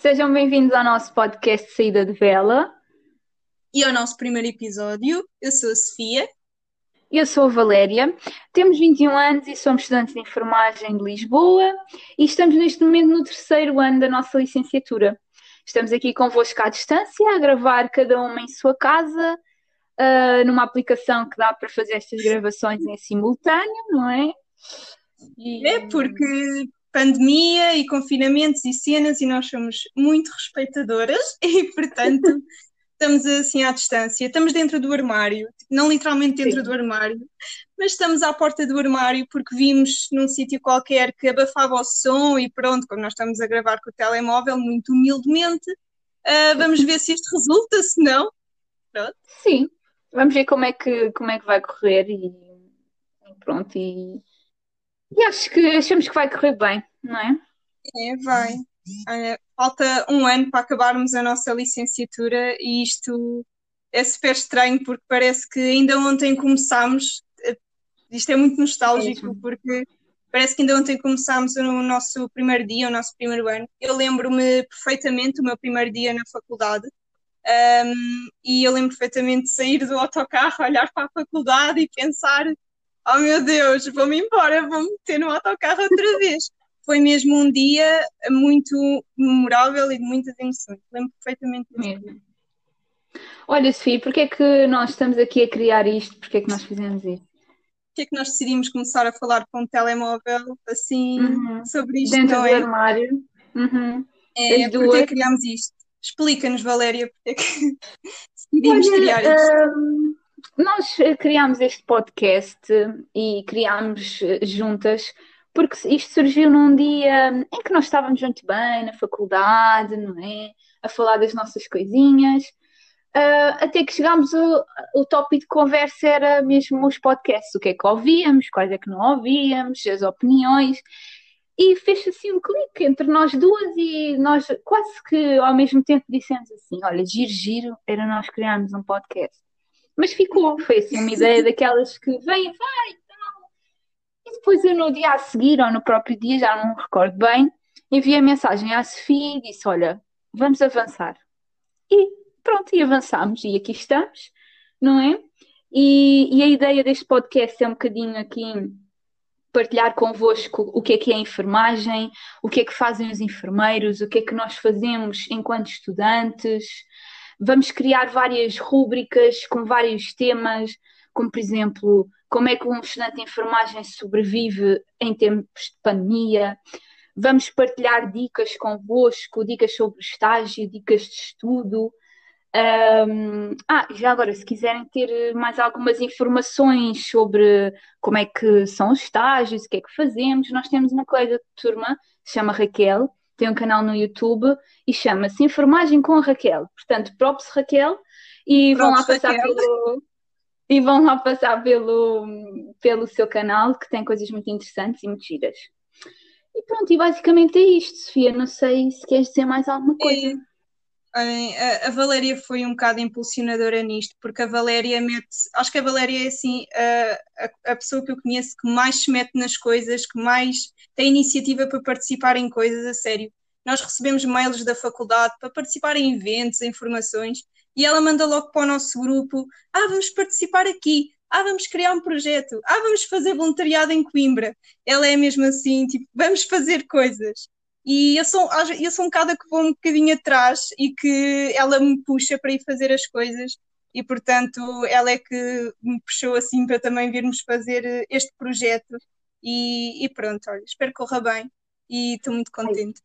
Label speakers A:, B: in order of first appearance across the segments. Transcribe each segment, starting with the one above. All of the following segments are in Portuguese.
A: Sejam bem-vindos ao nosso podcast Saída de Vela.
B: E ao nosso primeiro episódio. Eu sou a Sofia.
A: Eu sou a Valéria. Temos 21 anos e somos estudantes de enfermagem de Lisboa e estamos neste momento no terceiro ano da nossa licenciatura. Estamos aqui convosco à distância, a gravar cada uma em sua casa, uh, numa aplicação que dá para fazer estas gravações em simultâneo, não é?
B: E... É porque pandemia e confinamentos e cenas e nós somos muito respeitadoras e, portanto, estamos assim à distância. Estamos dentro do armário, não literalmente dentro Sim. do armário, mas estamos à porta do armário porque vimos num sítio qualquer que abafava o som e pronto, como nós estamos a gravar com o telemóvel, muito humildemente, uh, vamos ver se isto resulta, se não. Pronto.
A: Sim, vamos ver como é que, como é que vai correr e pronto. E e acho que achamos que vai correr bem, não é?
B: É, vai. falta um ano para acabarmos a nossa licenciatura e isto é super estranho porque parece que ainda ontem começámos. Isto é muito nostálgico porque parece que ainda ontem começámos o nosso primeiro dia, o nosso primeiro ano. Eu lembro-me perfeitamente do meu primeiro dia na faculdade. Um, e eu lembro perfeitamente de sair do autocarro, olhar para a faculdade e pensar oh meu Deus, vou-me embora, vou-me meter no autocarro outra vez. Foi mesmo um dia muito memorável e de muitas emoções. Lembro perfeitamente mesmo.
A: Olha, Sofia, porquê é que nós estamos aqui a criar isto? Porquê é que nós fizemos isto?
B: Porquê é que nós decidimos começar a falar com um telemóvel assim
A: uhum.
B: sobre isto?
A: Dentro do é? armário. Uhum.
B: É, porque é que criámos isto? Explica-nos, Valéria, porque é que decidimos Olha, criar isto.
A: Um nós eh, criámos este podcast e criámos eh, juntas porque isto surgiu num dia em que nós estávamos muito bem na faculdade, não é? A falar das nossas coisinhas. Uh, até que chegámos, o, o tópico de conversa era mesmo os podcasts, o que é que ouvíamos, quais é que não ouvíamos, as opiniões, e fez assim um clique entre nós duas e nós quase que ao mesmo tempo dissemos assim, olha, giro, giro, era nós criarmos um podcast. Mas ficou, foi assim uma ideia daquelas que vem, vai, tal. E depois eu no dia a seguir, ou no próprio dia, já não me recordo bem, enviei a mensagem à Sofia e disse: Olha, vamos avançar. E pronto, e avançamos, e aqui estamos, não é? E, e a ideia deste podcast é um bocadinho aqui partilhar convosco o que é que é a enfermagem, o que é que fazem os enfermeiros, o que é que nós fazemos enquanto estudantes, Vamos criar várias rúbricas com vários temas, como por exemplo, como é que um estudante de enfermagem sobrevive em tempos de pandemia. Vamos partilhar dicas convosco, dicas sobre estágio, dicas de estudo. Um, ah, já agora, se quiserem ter mais algumas informações sobre como é que são os estágios, o que é que fazemos, nós temos uma colega de turma, se chama Raquel, tem um canal no YouTube e chama-se Enfermagem com a Raquel. Portanto, props Raquel e vão lá passar Raquel. pelo e vão lá passar pelo, pelo seu canal que tem coisas muito interessantes e muito giras. E pronto, e basicamente é isto, Sofia. Não sei se queres dizer mais alguma coisa.
B: A, Valéria foi um bocado impulsionadora nisto, porque a Valéria mete. Acho que a Valéria é assim a, a, a, pessoa que eu conheço que mais se mete nas coisas, que mais tem iniciativa para participar em coisas a sério. Nós recebemos mails da faculdade para participar em eventos, em formações, e ela manda logo para o nosso grupo: Ah, vamos participar aqui, ah, vamos criar um projeto, ah, vamos fazer voluntariado em Coimbra. Ela é mesmo assim, tipo, vamos fazer coisas. E eu sou, eu sou um bocado que vou um bocadinho atrás e que ela me puxa para ir fazer as coisas e portanto ela é que me puxou assim para também virmos fazer este projeto e, e pronto, olha, espero que corra bem e estou muito contente.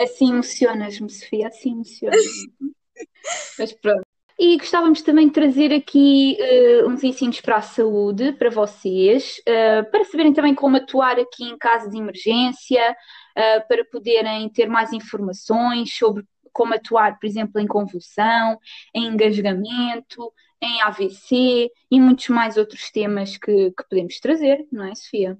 A: Assim emocionas-me, Sofia, assim emocionas-me. Mas pronto. E gostávamos também de trazer aqui uh, uns ensinos para a saúde para vocês, uh, para saberem também como atuar aqui em caso de emergência, uh, para poderem ter mais informações sobre como atuar, por exemplo, em convulsão, em engasgamento, em AVC e muitos mais outros temas que, que podemos trazer, não é, Sofia?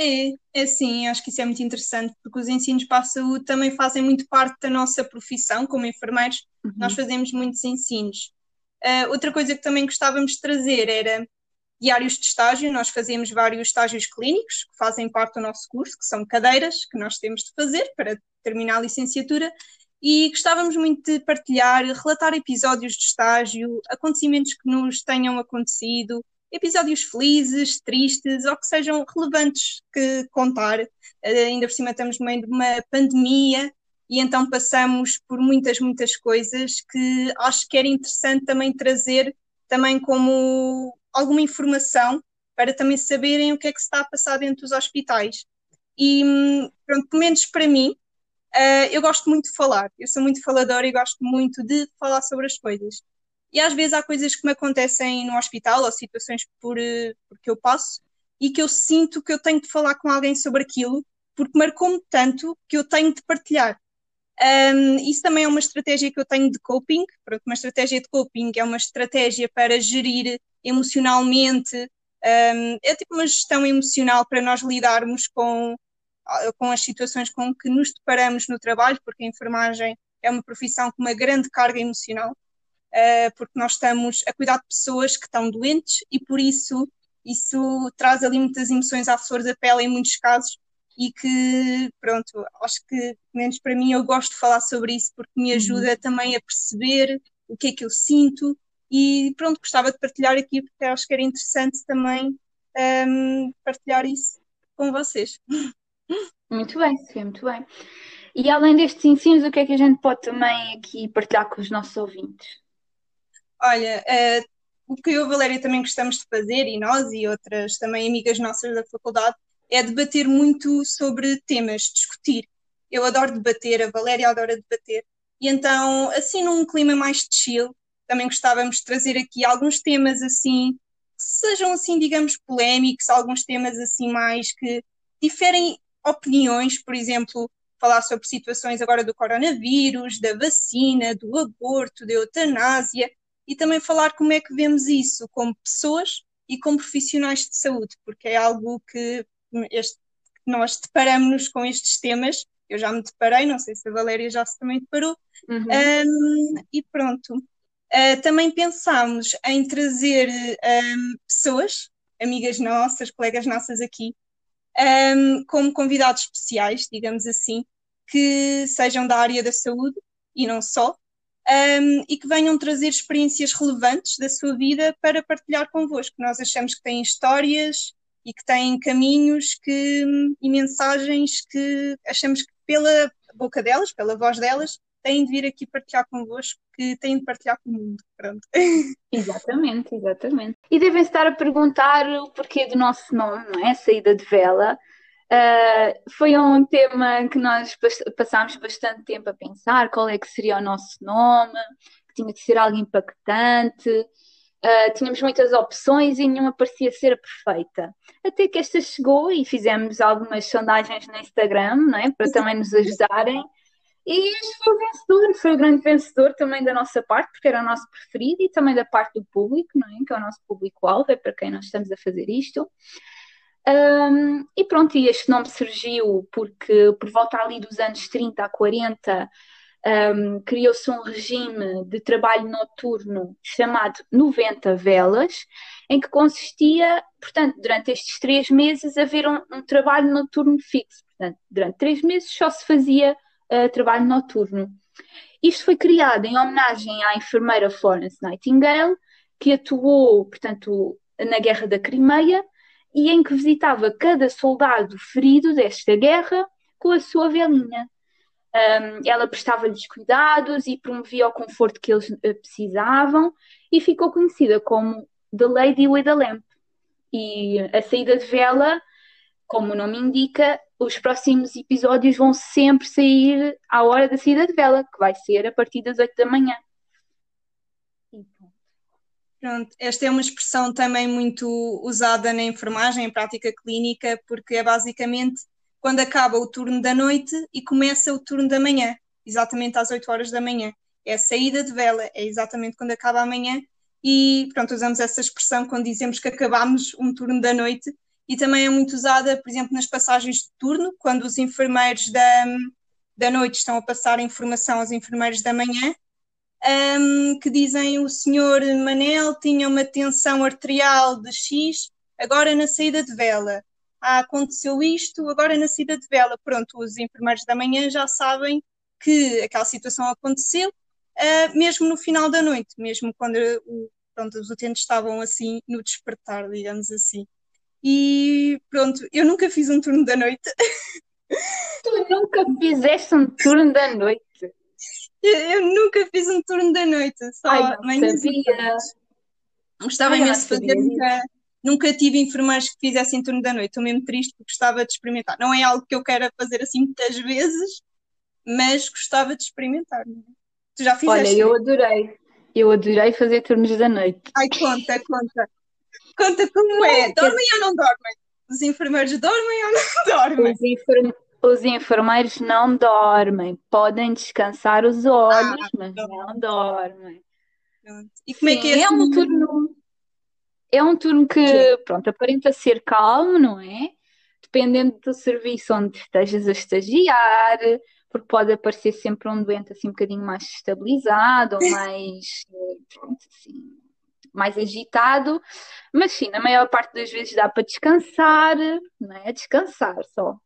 B: É, é sim, acho que isso é muito interessante, porque os ensinos para a saúde também fazem muito parte da nossa profissão como enfermeiros, uhum. nós fazemos muitos ensinos. Uh, outra coisa que também gostávamos de trazer era diários de estágio, nós fazemos vários estágios clínicos que fazem parte do nosso curso, que são cadeiras que nós temos de fazer para terminar a licenciatura, e gostávamos muito de partilhar, relatar episódios de estágio, acontecimentos que nos tenham acontecido, episódios felizes, tristes ou que sejam relevantes que contar. Uh, ainda por cima estamos no meio de uma pandemia e então passamos por muitas, muitas coisas que acho que era interessante também trazer também como alguma informação para também saberem o que é que se está a passar dentro dos hospitais. E, hum, pronto, pelo menos para mim, uh, eu gosto muito de falar. Eu sou muito faladora e gosto muito de falar sobre as coisas. E às vezes há coisas que me acontecem no hospital ou situações por, uh, por que eu passo e que eu sinto que eu tenho de falar com alguém sobre aquilo porque marcou-me tanto que eu tenho de partilhar. Um, isso também é uma estratégia que eu tenho de coping. Pronto, uma estratégia de coping é uma estratégia para gerir emocionalmente, um, é tipo uma gestão emocional para nós lidarmos com, com as situações com que nos deparamos no trabalho, porque a enfermagem é uma profissão com uma grande carga emocional, uh, porque nós estamos a cuidar de pessoas que estão doentes e por isso isso traz ali muitas emoções à flor da pele em muitos casos e que, pronto, acho que, menos para mim, eu gosto de falar sobre isso porque me uhum. ajuda uhum. também a perceber o que é que eu sinto e, pronto, gostava de partilhar aqui porque acho que era interessante também um, partilhar isso com vocês.
A: Muito bem, sim, muito bem. E além destes ensinos, o que é que a gente pode também aqui partilhar com os nossos ouvintes?
B: Olha, uh, o que eu e a Valéria também gostamos de fazer, e nós e outras também amigas nossas da faculdade, é debater muito sobre temas, discutir. Eu adoro debater, a Valéria adora debater. E então, assim, num clima mais de chill, também gostávamos de trazer aqui alguns temas assim, que sejam assim, digamos, polémicos, alguns temas assim mais que diferem opiniões, por exemplo, falar sobre situações agora do coronavírus, da vacina, do aborto, da eutanásia, e também falar como é que vemos isso como pessoas e como profissionais de saúde, porque é algo que este, nós deparamos-nos com estes temas. Eu já me deparei, não sei se a Valéria já se também deparou. Uhum. Um, e pronto. Uh, também pensámos em trazer um, pessoas, amigas nossas, colegas nossas aqui, um, como convidados especiais, digamos assim, que sejam da área da saúde e não só, um, e que venham trazer experiências relevantes da sua vida para partilhar convosco. Nós achamos que têm histórias e que têm caminhos que, e mensagens que achamos que pela boca delas, pela voz delas, têm de vir aqui partilhar convosco, que têm de partilhar com o mundo. Pronto.
A: Exatamente, exatamente. E devem estar a perguntar o porquê do nosso nome, não é? Saída de vela. Uh, foi um tema que nós passámos bastante tempo a pensar qual é que seria o nosso nome, que tinha que ser algo impactante, Uh, tínhamos muitas opções e nenhuma parecia ser perfeita. Até que esta chegou e fizemos algumas sondagens no Instagram, não é? para também nos ajudarem. E este foi o vencedor, foi o grande vencedor também da nossa parte, porque era o nosso preferido e também da parte do público, não é? que é o nosso público-alvo, é para quem nós estamos a fazer isto. Um, e pronto, e este nome surgiu porque por volta ali dos anos 30 a 40 um, criou-se um regime de trabalho noturno chamado 90 velas, em que consistia, portanto, durante estes três meses, haver um, um trabalho noturno fixo. Portanto, durante três meses só se fazia uh, trabalho noturno. Isto foi criado em homenagem à enfermeira Florence Nightingale, que atuou, portanto, na Guerra da Crimeia e em que visitava cada soldado ferido desta guerra com a sua velinha. Um, ela prestava-lhes cuidados e promovia o conforto que eles uh, precisavam e ficou conhecida como The Lady with a Lamp. E a saída de vela, como o nome indica, os próximos episódios vão sempre sair à hora da saída de vela, que vai ser a partir das 8 da manhã.
B: Pronto, esta é uma expressão também muito usada na enfermagem, em prática clínica, porque é basicamente quando acaba o turno da noite e começa o turno da manhã, exatamente às 8 horas da manhã. É a saída de vela, é exatamente quando acaba a manhã. E pronto, usamos essa expressão quando dizemos que acabamos um turno da noite. E também é muito usada, por exemplo, nas passagens de turno, quando os enfermeiros da, da noite estão a passar informação aos enfermeiros da manhã, um, que dizem o senhor Manel tinha uma tensão arterial de X, agora na saída de vela ah, aconteceu isto, agora na saída de vela. Pronto, os enfermeiros da manhã já sabem que aquela situação aconteceu, uh, mesmo no final da noite, mesmo quando o, pronto, os utentes estavam assim no despertar, digamos assim. E pronto, eu nunca fiz um turno da noite.
A: Tu nunca fizeste um turno da noite?
B: Eu, eu nunca fiz um turno da noite, só
A: Ai,
B: manhãs e tardes. Gostava
A: Ai,
B: imenso de fazer, nunca, nunca tive enfermeiros que fizessem turno da noite. Estou mesmo triste porque gostava de experimentar. Não é algo que eu queira fazer assim muitas vezes, mas gostava de experimentar. é? Tu já
A: Olha,
B: fizeste?
A: eu adorei. Eu adorei fazer turnos da noite.
B: Ai, conta, conta. Conta como é. Dormem ou não dormem? Os enfermeiros dormem ou não dormem?
A: Os, enfer- os enfermeiros não dormem. Podem descansar os olhos,
B: Ah,
A: mas
B: não.
A: não dormem.
B: Pronto. E como é que é
A: Sim, é um
B: assim?
A: turno, é um turno que, pronto, aparenta ser calmo, não é? Dependendo do serviço onde estejas a estagiar, porque pode aparecer sempre um doente assim um bocadinho mais estabilizado ou mais, pronto, assim, mais agitado, mas sim, na maior parte das vezes dá para descansar, não é? Descansar só.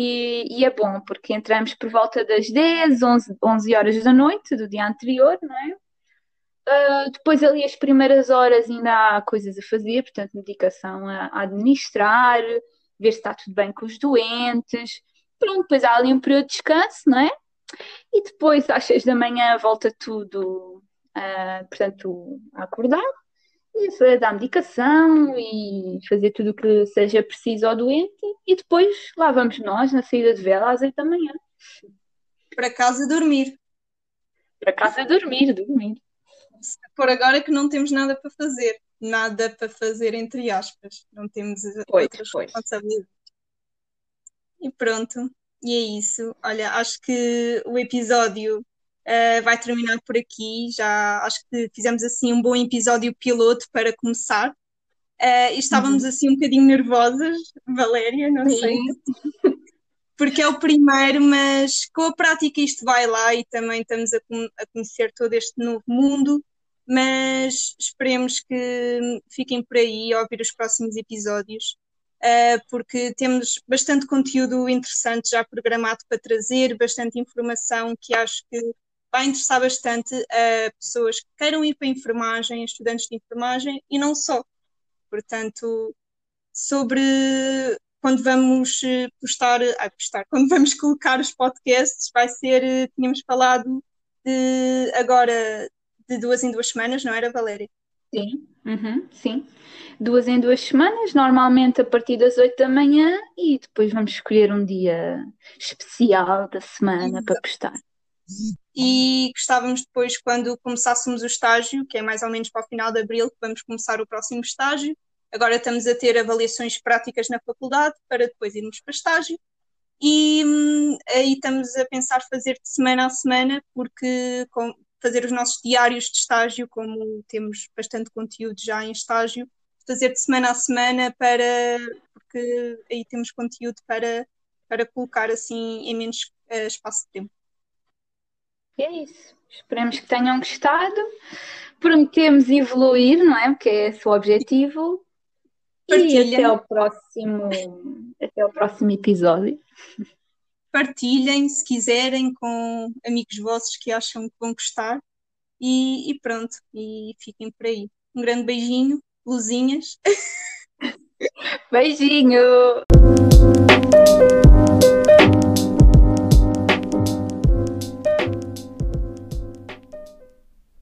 A: E, e é bom, porque entramos por volta das 10, 11, 11 horas da noite do dia anterior, não é? Uh, depois ali as primeiras horas ainda há coisas a fazer, portanto, medicação a, administrar, ver se está tudo bem com os doentes. Pronto, depois há ali um período de descanso, não é? E depois às 6 da manhã volta tudo, uh, portanto, a acordar dar medicação e fazer tudo o que seja preciso ao doente. E depois lá vamos nós na saída de vela às 8 da manhã,
B: Para casa dormir.
A: para casa dormir, dormir.
B: Por agora que não temos nada para fazer. Nada para fazer, entre aspas. Não temos
A: Pois,
B: outras
A: pois.
B: responsabilidades. E pronto. E é isso. Olha, acho que o episódio eh, vai terminar por aqui. Já acho que fizemos assim um bom episódio piloto para começar. Eh, e estávamos assim um bocadinho nervosas, Valéria, não sei.
A: Sim.
B: porque é o primeiro, mas com a prática isto vai lá e também estamos a, a conhecer todo este novo mundo. Mas esperemos que fiquem por aí a ouvir os próximos episódios, uh, porque temos bastante conteúdo interessante já programado para trazer, bastante informação que acho que vai interessar bastante a pessoas que queiram ir para a enfermagem, a estudantes de enfermagem e não só. Portanto, sobre quando vamos eh, postar, ah, postar, quando vamos colocar os podcasts, vai ser, eh, tínhamos falado de agora de duas em duas semanas, não era, Valéria?
A: Sim, uhum, sim. Duas em duas semanas, normalmente a partir das 8 da manhã, e depois vamos escolher um dia especial da semana para postar.
B: E gostávamos depois, quando começássemos o estágio, que é mais ou menos para o final de abril, que vamos começar o próximo estágio. Agora estamos a ter avaliações práticas na faculdade para depois irmos para estágio. E hum, aí estamos a pensar fazer de semana a semana, porque com, fazer os nossos diários de estágio, como temos bastante conteúdo já em estágio, fazer de semana a semana para porque aí temos conteúdo para, para colocar assim em menos uh, espaço de tempo.
A: E é isso. Esperemos que tenham gostado. Prometemos evoluir, não é? Porque é esse o objetivo.
B: Partilhem.
A: E até ao próximo, até ao próximo episódio.
B: Partilhem se quiserem com amigos vossos que acham que vão gostar. E, e pronto, e fiquem por aí. Um grande beijinho, luzinhas.
A: Beijinho!